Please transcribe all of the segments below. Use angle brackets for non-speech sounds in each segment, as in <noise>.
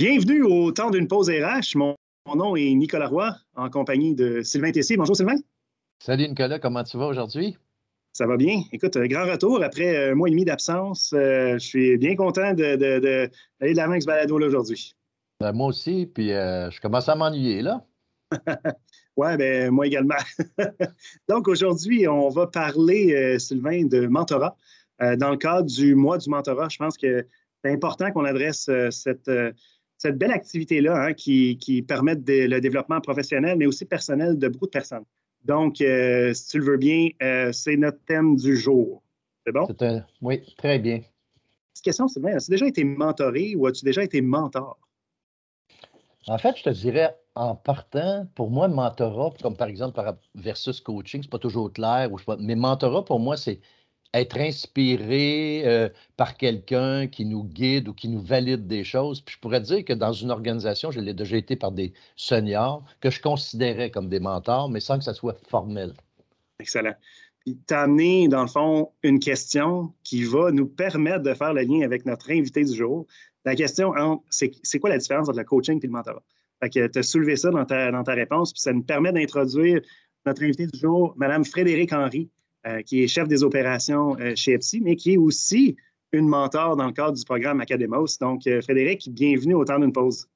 Bienvenue au temps d'une pause RH. Mon, nom est Nicolas Roy, en compagnie de Sylvain Tessier. Bonjour Sylvain. Salut Nicolas, comment tu vas aujourd'hui? Ça va bien. Écoute, grand retour après un mois et demi d'absence. Euh, je suis bien content d'aller de, de, de, l'avant avec ce balado aujourd'hui. Ben, moi aussi, puis euh, je commence à m'ennuyer là. <laughs> oui, ben, moi également. <laughs> Donc aujourd'hui, on va parler, euh, Sylvain, de mentorat. dans le cadre du mois du mentorat, je pense que c'est important qu'on adresse cette cette belle activité-là hein, qui, permet le développement professionnel, mais aussi personnel de beaucoup de personnes. Donc, euh, si tu le veux bien, euh, c'est notre thème du jour. C'est bon? Oui, très bien. Cette question, c'est bien. As-tu déjà été mentoré ou as-tu déjà été mentor? En fait, je te dirais, en partant, pour moi, mentorat, comme par exemple versus coaching, c'est pas toujours clair. Mais mentorat, pour moi, c'est être inspiré euh, par quelqu'un qui nous guide ou qui nous valide des choses. Puis je pourrais dire que dans une organisation, je l'ai déjà été par des seniors que je considérais comme des mentors, mais sans que ça soit formel. Excellent. Tu as amené, dans le fond, une question qui va nous permettre de faire le lien avec notre invité du jour. La question, c'est quoi la différence entre le coaching et le mentorat? Tu as soulevé ça dans ta, dans ta réponse, puis ça nous permet d'introduire notre invité du jour, Mme Frédéric Henry, euh, qui est chef des opérations euh, chez EPSI, mais qui est aussi une mentor dans le cadre du programme Academos. Donc, euh, Frédéric, bienvenue au temps d'une pause.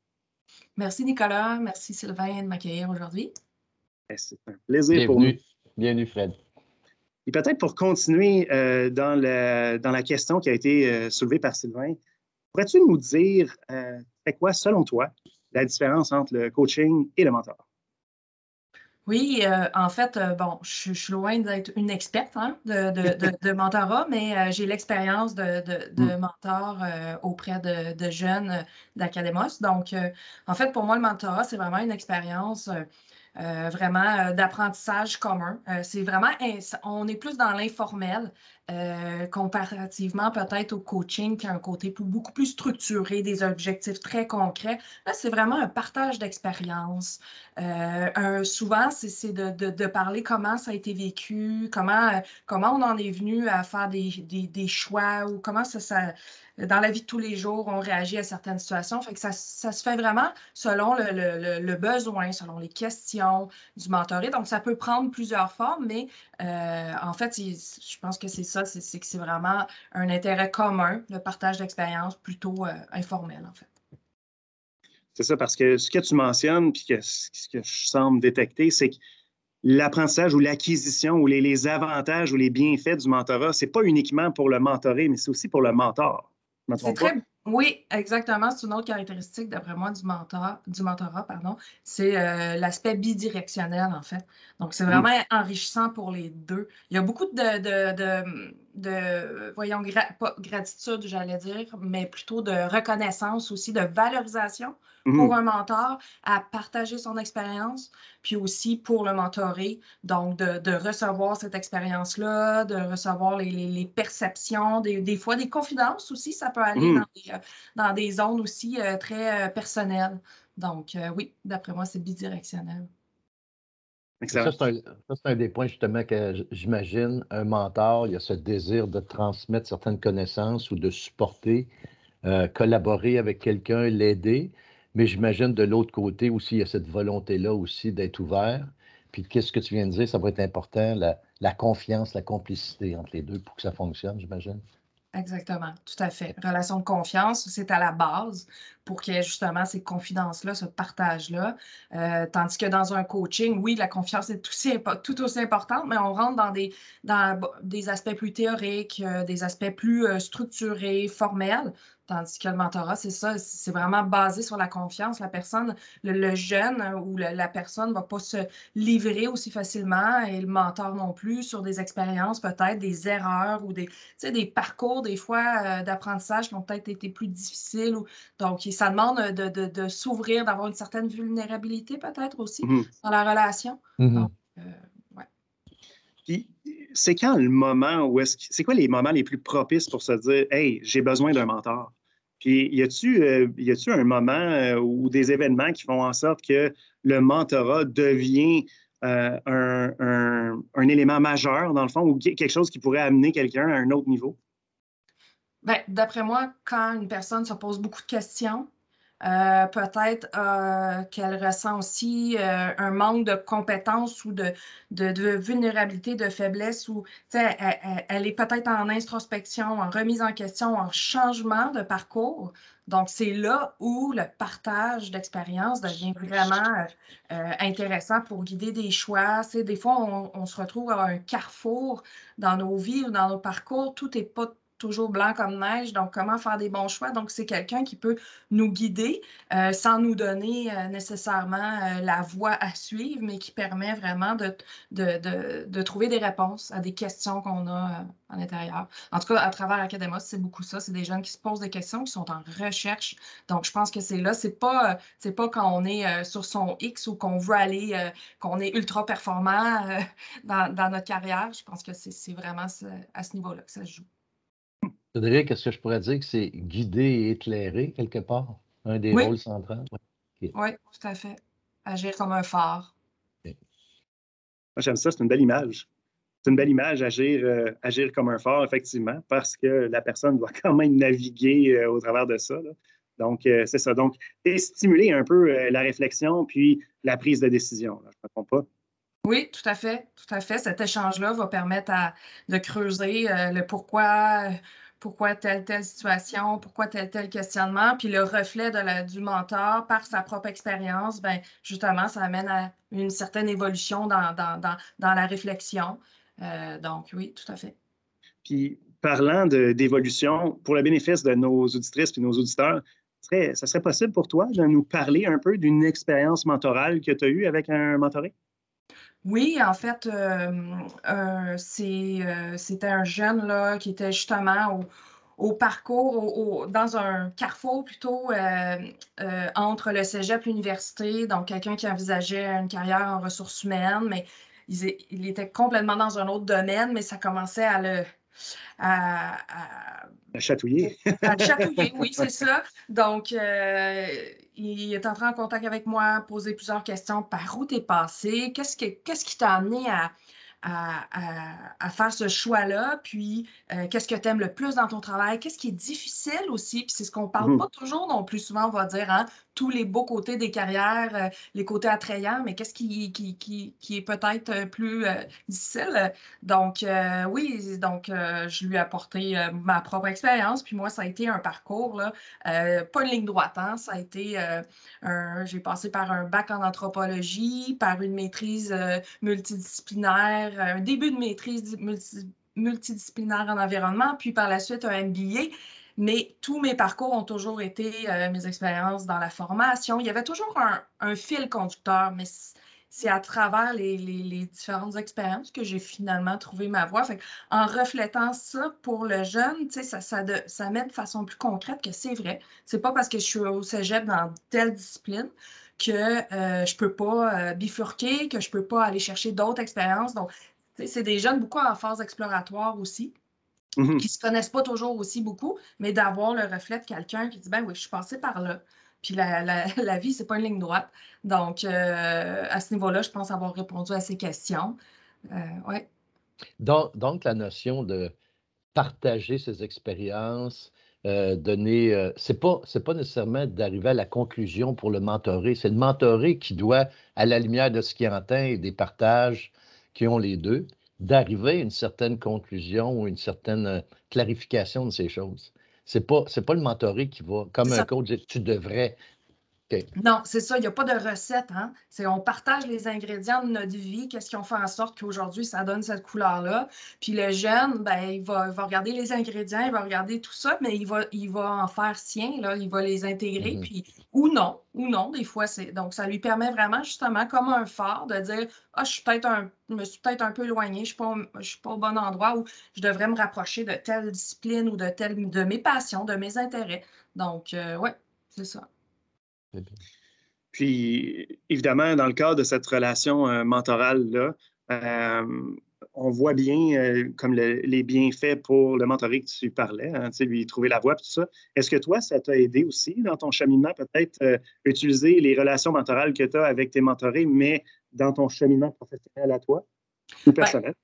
Merci Nicolas, merci Sylvain de m'accueillir aujourd'hui. Ben, c'est un plaisir pour nous. Bienvenue Fred. Et peut-être pour continuer dans, dans, la question qui a été soulevée par Sylvain, pourrais-tu nous dire, c'est quoi, selon toi, la différence entre le coaching et le mentor? Oui, euh, en fait, euh, bon, je, suis loin d'être une experte hein, de, de, <laughs> mentorat, mais euh, j'ai l'expérience de, mmh. mentor auprès de, jeunes d'Academos. Donc, en fait, pour moi, le mentorat, c'est vraiment une expérience vraiment d'apprentissage commun. c'est vraiment, on est plus dans l'informel. Euh, comparativement peut-être au coaching qui a un côté beaucoup plus structuré, des objectifs très concrets. Là, c'est vraiment un partage d'expérience. Euh, souvent, c'est de, parler comment ça a été vécu, comment, comment on en est venu à faire des, choix ou comment ça, dans la vie de tous les jours, on réagit à certaines situations. Fait ça, se fait vraiment selon le, besoin, selon les questions du mentoré. Donc, ça peut prendre plusieurs formes, mais euh, en fait, je pense que c'est ça, c'est que c'est vraiment un intérêt commun, le partage d'expérience plutôt euh, informel, en fait. C'est ça, parce que ce que tu mentionnes, puis que, ce que je semble détecter, c'est que l'apprentissage ou l'acquisition ou les, les, avantages ou les bienfaits du mentorat, ce n'est pas uniquement pour le mentoré, mais c'est aussi pour le mentor. C'est très, oui, exactement. C'est une autre caractéristique, d'après moi, du, mentor, du mentorat, pardon. C'est euh, l'aspect bidirectionnel, en fait. Donc, c'est vraiment enrichissant pour les deux. Il y a beaucoup de, de, de, voyons, pas gratitude, j'allais dire, mais plutôt de reconnaissance aussi, de valorisation mmh pour un mentor à partager son expérience, puis aussi pour le mentoré, donc de, recevoir cette expérience-là, de recevoir les, perceptions, des, fois des confidences aussi, ça peut aller mmh. dans, des, euh, dans, des, zones aussi euh, très euh, personnelles. Donc oui, d'après moi, c'est bidirectionnel. Ça, c'est un, des points justement que j'imagine, un mentor, il y a ce désir de transmettre certaines connaissances ou de supporter, euh, collaborer avec quelqu'un, l'aider. Mais j'imagine de l'autre côté aussi, il y a cette volonté-là aussi d'être ouvert. Puis qu'est-ce que tu viens de dire, ça va être important, la, confiance, la complicité entre les deux pour que ça fonctionne, j'imagine. Exactement, tout à fait. Relation de confiance, c'est à la base pour qu'il y ait justement ces confidences-là, ce partage-là. Euh, tandis que dans un coaching, oui, la confiance est tout aussi, importante, mais on rentre dans des, dans des aspects plus théoriques, euh, des aspects plus euh, structurés, formels. Tandis que le mentorat, c'est ça, c'est vraiment basé sur la confiance. La personne, le, jeune ou la personne ne va pas se livrer aussi facilement et le mentor non plus sur des expériences, peut-être des erreurs ou des, des parcours, des fois, euh, d'apprentissage qui ont peut-être été plus difficiles. Ou, donc, ça demande de, s'ouvrir, d'avoir une certaine vulnérabilité peut-être aussi mmh dans la relation. Mmh euh, Puis, c'est quand le moment où est-ce c'est quoi les moments les plus propices pour se dire Hey, j'ai besoin d'un mentor? Puis y a-tu euh, y a-tu un moment euh, ou des événements qui font en sorte que le mentorat devient euh, un, un, élément majeur dans le fond ou quelque chose qui pourrait amener quelqu'un à un autre niveau? Bien, d'après moi, quand une personne se pose beaucoup de questions, euh, peut-être euh, qu'elle ressent aussi euh, un manque de compétences ou de, de, vulnérabilité, de faiblesse, ou elle, elle, est peut-être en introspection, en remise en question, en changement de parcours. Donc, c'est là où le partage d'expérience devient vraiment intéressant pour guider des choix. C'est, des fois, on, on, se retrouve à un carrefour dans nos vies ou dans nos parcours. Tout n'est pas toujours blanc comme neige, donc comment faire des bons choix? Donc, c'est quelqu'un qui peut nous guider euh, sans nous donner euh, nécessairement euh, la voie à suivre, mais qui permet vraiment de, de, de, trouver des réponses à des questions qu'on a à l'intérieur. En tout cas, à travers Academos, c'est beaucoup ça. C'est des jeunes qui se posent des questions, qui sont en recherche. Donc, je pense que c'est là. C'est pas, pas quand on est sur son X ou qu'on veut aller, qu'on est ultra performant <laughs> dans, dans, notre carrière. Je pense que c'est vraiment à ce niveau-là que ça se joue. Cédric, est-ce que je pourrais dire que c'est guider et éclairer quelque part? Un des rôles centraux? Oui, tout à fait. Agir comme un phare. Moi, j'aime ça, c'est une belle image. C'est une belle image, agir, euh, agir comme un phare, effectivement, parce que la personne doit <laughs> quand même naviguer euh, au travers de ça. Donc, euh, c'est ça. Donc, et stimuler un peu la réflexion puis la prise de décision. je ne me trompe pas? Oui, tout à fait, tout à fait. Cet échange-là va permettre de creuser le pourquoi, pourquoi telle, telle situation, pourquoi tel, tel questionnement. Puis le reflet du mentor par sa propre expérience, ben, justement, ça amène à une certaine évolution dans, dans, dans, dans la réflexion. Euh, donc, oui, tout à fait. Puis, parlant d'évolution, pour le bénéfice de nos auditrices et nos auditeurs, ça serait possible pour toi de nous parler un peu d'une expérience mentorale que tu as eue avec un mentoré? Oui, en fait, euh, euh, c'était un jeune là, qui était justement au, parcours, dans un carrefour plutôt euh, entre le cégep et l'université. Donc, quelqu'un qui envisageait une carrière en ressources humaines, mais il, était complètement dans un autre domaine, mais ça commençait à le. À, chatouiller. à <laughs> chatouiller, oui, c'est ça. Donc, il est entré en contact avec moi, posé plusieurs questions. Par où t'es passé? Qu'est-ce, qu'est-ce qui t'a amené à, à, faire ce choix-là, puis euh, qu'est-ce que tu aimes le plus dans ton travail, qu'est-ce qui est difficile aussi, puis c'est ce qu'on parle mmh pas toujours non plus. Souvent, on va dire, hein, tous les beaux côtés des carrières, euh, les côtés attrayants, mais qu'est-ce qui, qui, qui, qui, est peut-être euh, plus difficile? Donc, oui, donc je lui ai apporté ma propre expérience, puis moi, ça a été un parcours, là, pas une ligne droite, hein, ça a été, un, j'ai passé par un bac en anthropologie, par une maîtrise multidisciplinaire, un début de maîtrise multidisciplinaire en environnement, puis par la suite un MBA. Mais tous mes parcours ont toujours été euh, mes expériences dans la formation. Il y avait toujours un, fil conducteur, mais c'est à travers les, différentes expériences que j'ai finalement trouvé ma voie. en reflétant ça pour le jeune, ça, ça, de, ça met de façon plus concrète que c'est vrai. C'est pas parce que je suis au cégep dans telle discipline que euh, je ne peux pas euh, bifurquer, que je ne peux pas aller chercher d'autres expériences. Donc, c'est des jeunes beaucoup en phase exploratoire aussi, mm-hmm. qui ne se connaissent pas toujours aussi beaucoup, mais d'avoir le reflet de quelqu'un qui dit ben oui, je suis passé par là. Puis la, la, <laughs> la vie, c'est pas une ligne droite. Donc, euh, à ce niveau-là, je pense avoir répondu à ces questions. ouais. donc, donc, la notion de partager ses expériences, euh, donner. Euh, c'est pas, pas nécessairement d'arriver à la conclusion pour le mentoré. C'est le mentoré qui doit, à la lumière de ce qu'il entend et des partages qui ont les deux, d'arriver à une certaine conclusion ou une certaine euh, clarification de ces choses. Ce n'est pas, pas le mentoré qui va, comme un coach, tu devrais non, c'est ça, il n'y a pas de recette. Hein? C'est on partage les ingrédients de notre vie, qu'est-ce qui ont fait en sorte qu'aujourd'hui, ça donne cette couleur-là. Puis le jeune, ben, il, va, regarder les ingrédients, il va regarder tout ça, mais il va, il va en faire sien, là, il va les intégrer, mm-hmm. puis ou non, ou non, des fois, c'est. Donc, ça lui permet vraiment, justement, comme un phare, de dire Ah, je suis peut-être un, me suis peut-être un peu éloigné, je ne suis, pas au bon endroit où je devrais me rapprocher de telle discipline ou de telle de mes passions, de mes intérêts. Donc, oui, euh, ouais, c'est ça. Puis, évidemment, dans le cadre de cette relation euh, mentorale-là, euh, on voit bien euh, comme les bienfaits pour le mentoré que tu parlais, hein, lui trouver la voie tout ça. Est-ce que toi, ça t'a aidé aussi dans ton cheminement, peut-être utiliser les relations mentorales que tu as avec tes mentorés, mais dans ton cheminement professionnel à toi ou ben, personnel?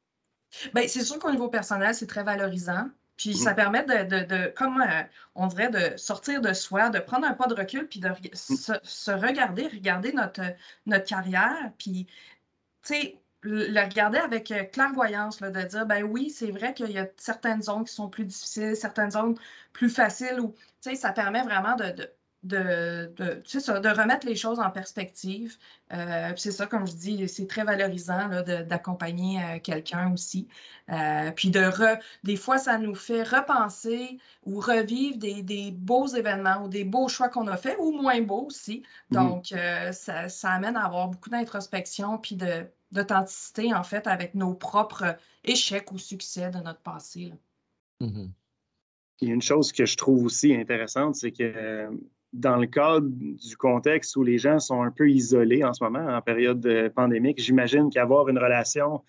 Bien, c'est sûr qu'au niveau personnel, c'est très valorisant. Puis ça permet de, de, comme euh, on dirait, de sortir de soi, de prendre un pas de recul, puis de se, regarder, regarder notre, notre carrière, puis, tu sais, le regarder avec euh, clairvoyance, de dire, ben oui, c'est vrai qu'il y a certaines zones qui sont plus difficiles, certaines zones plus faciles, ou, tu sais, ça permet vraiment de, de, de, ça, de remettre les choses en perspective. Euh, c'est ça, comme je dis, c'est très valorisant d'accompagner euh, quelqu'un aussi. Euh, puis de des fois, ça nous fait repenser ou revivre des, beaux événements ou des beaux choix qu'on a faits ou moins beaux aussi. Mm-hmm. Donc, ça, amène à avoir beaucoup d'introspection puis d'authenticité, en fait, avec nos propres échecs ou succès de notre passé. Il y a une chose que je trouve aussi intéressante, c'est que dans le cadre du contexte où les gens sont un peu isolés en ce moment, en période pandémique, j'imagine qu'avoir une relation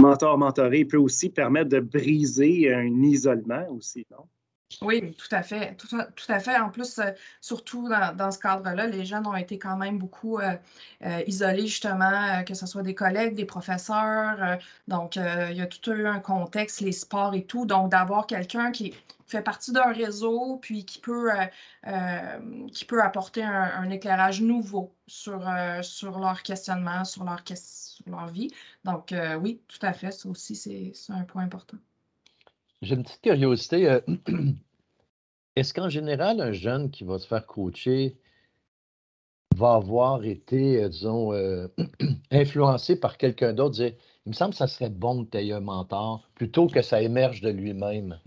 mentor-mentoré peut aussi permettre de briser un isolement aussi, non? Oui, tout à fait. Tout à, fait. En plus, euh, surtout dans, ce cadre-là, les jeunes ont été quand même beaucoup euh, euh, isolés, justement, que ce soit des collègues, des professeurs. donc, il y a tout eu un contexte, les sports et tout. Donc, d'avoir quelqu'un qui fait partie d'un réseau, puis qui peut, qui peut apporter un, éclairage nouveau sur, sur leur questionnement, sur leur, sur leur vie. Donc, oui, tout à fait. Ça aussi, c'est un point important. J'ai une petite curiosité. Euh, <clears throat> est-ce qu'en général, un jeune qui va se faire coacher va avoir été, euh, disons, euh, <clears throat> influencé par quelqu'un d'autre, il me semble que ça serait bon que tu aies un mentor plutôt que ça émerge de lui-même. en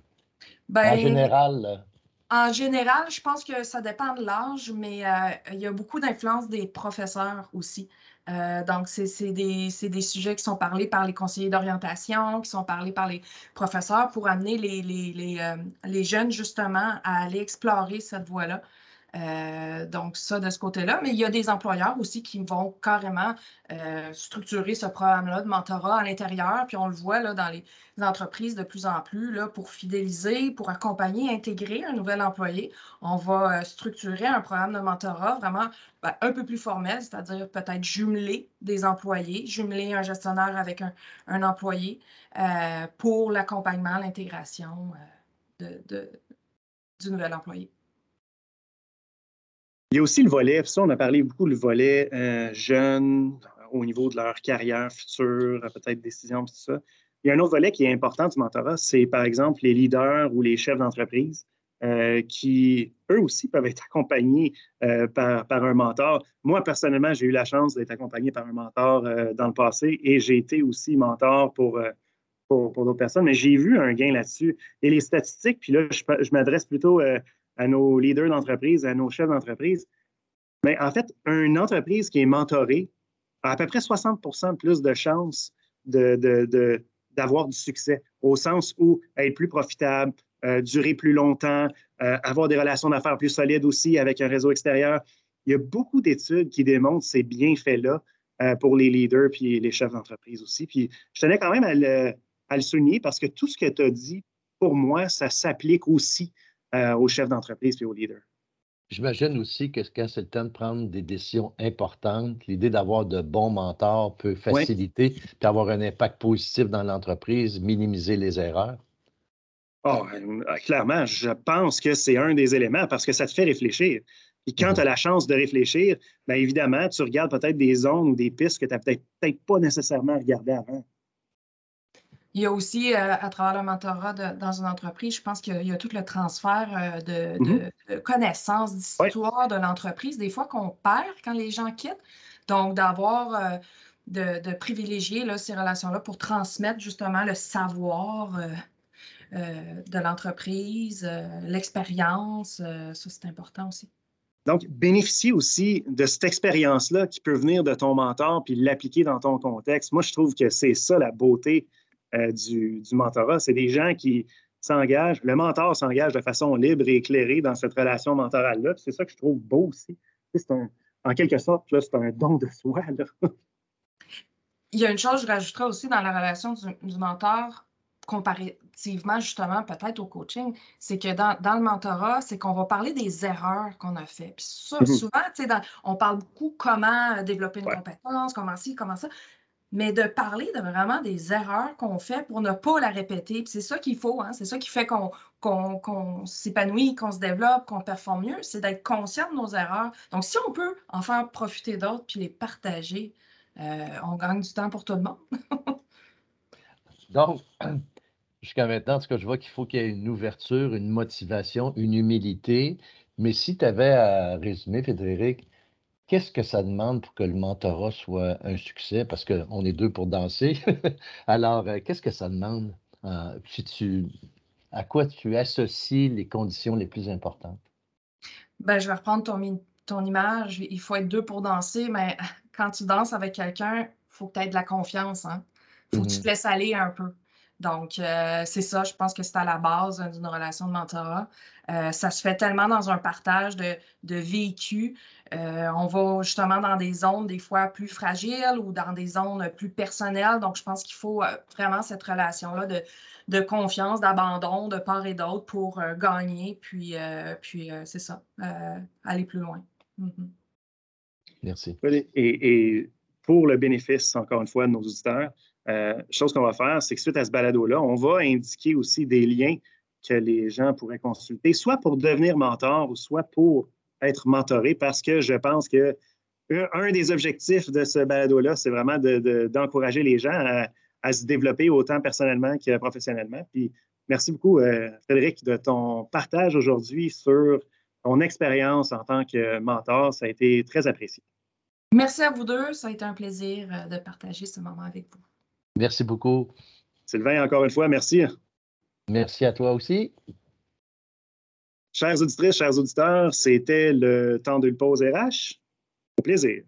ben, général. En général, je pense que ça dépend de l'âge, mais il y a beaucoup d'influence des professeurs aussi. Euh, donc, c'est des, sujets qui sont parlés par les conseillers d'orientation, qui sont parlés par les professeurs pour amener les, euh, les jeunes justement à aller explorer cette voie-là. Euh, donc, ça de ce côté-là. Mais il y a des employeurs aussi qui vont carrément euh, structurer ce programme-là de mentorat à l'intérieur. Puis on le voit là, dans les entreprises de plus en plus là, pour fidéliser, pour accompagner, intégrer un nouvel employé. On va euh, structurer un programme de mentorat vraiment ben, un peu plus formel, c'est-à-dire peut-être jumeler des employés, jumeler un gestionnaire avec un, employé pour l'accompagnement, l'intégration du nouvel employé. Il y a aussi le volet, ça, on a parlé beaucoup du volet euh, jeune, au niveau de leur carrière future, peut-être décision, tout ça. Il y a un autre volet qui est important du mentorat, c'est par exemple les leaders ou les chefs d'entreprise euh, qui, eux aussi, peuvent être <laughs> accompagnés euh, par, un mentor. Moi, personnellement, j'ai eu la chance d'être accompagné par un mentor dans le passé et j'ai été aussi mentor pour, pour, d'autres personnes, mais j'ai vu un gain là-dessus. Et les statistiques, puis là, je, je m'adresse plutôt à nos leaders d'entreprise, à nos chefs d'entreprise. Mais en fait, une entreprise qui est mentorée a à peu près 60% plus de chances d'avoir du succès, au sens où être plus profitable, euh, durer plus longtemps, euh, avoir des relations d'affaires plus solides aussi avec un réseau extérieur. Il y a beaucoup d'études qui démontrent ces bienfaits-là euh, pour les leaders puis les chefs d'entreprise aussi. Puis je tenais quand même à le, à le souligner parce que tout ce que tu as dit, pour moi, ça s'applique aussi aux chefs d'entreprise et aux leaders. J'imagine aussi que quand c'est le temps de prendre des décisions importantes, l'idée d'avoir de bons mentors peut faciliter et avoir un impact positif dans l'entreprise, minimiser les erreurs. Oh, clairement, je pense que c'est un des éléments parce que ça te fait réfléchir. Et quand mm-hmm. tu as la chance de réfléchir, bien évidemment, tu regardes peut-être des zones ou des pistes que tu n'as peut-être pas nécessairement regardées avant. Il y a aussi, euh, à travers le mentorat dans une entreprise, je pense qu'il y, a tout le transfert euh, mm-hmm. de, connaissances, d'histoire de l'entreprise, des fois qu'on perd quand les gens quittent. Donc, d'avoir, euh, de, privilégier ces relations-là pour transmettre justement le savoir de l'entreprise, l'expérience, ça c'est important aussi. Donc, bénéficier aussi de cette expérience-là qui peut venir de ton mentor puis l'appliquer dans ton contexte. Moi, je trouve que c'est ça la beauté euh, du, mentorat. C'est des gens qui s'engagent, le mentor s'engage de façon libre et éclairée dans cette relation mentorale-là. C'est ça que je trouve beau aussi. C'est en quelque sorte, c'est un don de soi. Il y a une chose, je rajouterais aussi dans la relation du, mentor, comparativement justement peut-être au coaching, c'est que dans, le mentorat, c'est qu'on va parler des erreurs qu'on a faites. Puis ça, mm-hmm. souvent, on parle beaucoup comment développer une compétence, comment ci, comment ça mais de parler de vraiment des erreurs qu'on fait pour ne pas la répéter. c'est ça qu'il faut, hein, c'est ça qui fait qu'on s'épanouit, qu'on se développe, qu'on performe mieux, c'est d'être conscient de nos erreurs. Donc, si on peut en faire profiter d'autres puis les partager, euh, on gagne du temps pour tout le monde. <laughs> Donc, <clears throat> jusqu'à maintenant, ce que je vois qu'il faut qu'il y ait une ouverture, une motivation, une humilité. Mais si tu avais à résumer, Frédéric, Qu'est-ce que ça demande pour que le mentorat soit un succès? Parce qu'on est deux pour danser. <laughs> Alors, euh, qu'est-ce que ça demande? Euh, si tu, à quoi tu associes les conditions les plus importantes? Ben, je vais reprendre ton, ton image. Il faut être deux pour danser, mais <laughs> quand tu danses avec quelqu'un, il faut que tu aies de la confiance. Il hein. faut que tu te mmh laisses aller un peu. Donc, euh, c'est ça, je pense que c'est à la base hein, d'une relation de mentorat. Euh, ça se fait tellement dans un partage de, de vécu. Euh, on va justement dans des zones des fois plus fragiles ou dans des zones plus personnelles. Donc, je pense qu'il faut vraiment cette relation-là de, de confiance, d'abandon de part et d'autre pour gagner. Puis, puis c'est ça, aller plus loin. Mm-hmm. Merci. Et, et, pour le bénéfice, encore une fois, de nos auditeurs, euh, chose qu'on va faire, c'est que suite à ce balado-là, on va indiquer aussi des liens que les gens pourraient consulter, soit pour devenir mentor ou soit pour être mentoré, parce que je pense que un, des objectifs de ce balado-là, c'est vraiment d'encourager les gens à, se développer autant personnellement que professionnellement. Puis merci beaucoup, euh, Frédéric, de ton partage aujourd'hui sur ton expérience en tant que mentor. Ça a été très apprécié. Merci à vous deux. Ça a été un plaisir euh, de partager ce moment avec vous. Merci beaucoup. Sylvain, encore une fois, merci. Merci à toi aussi. Chères auditrices, chers auditeurs, c'était le temps d'une pause RH. Au plaisir.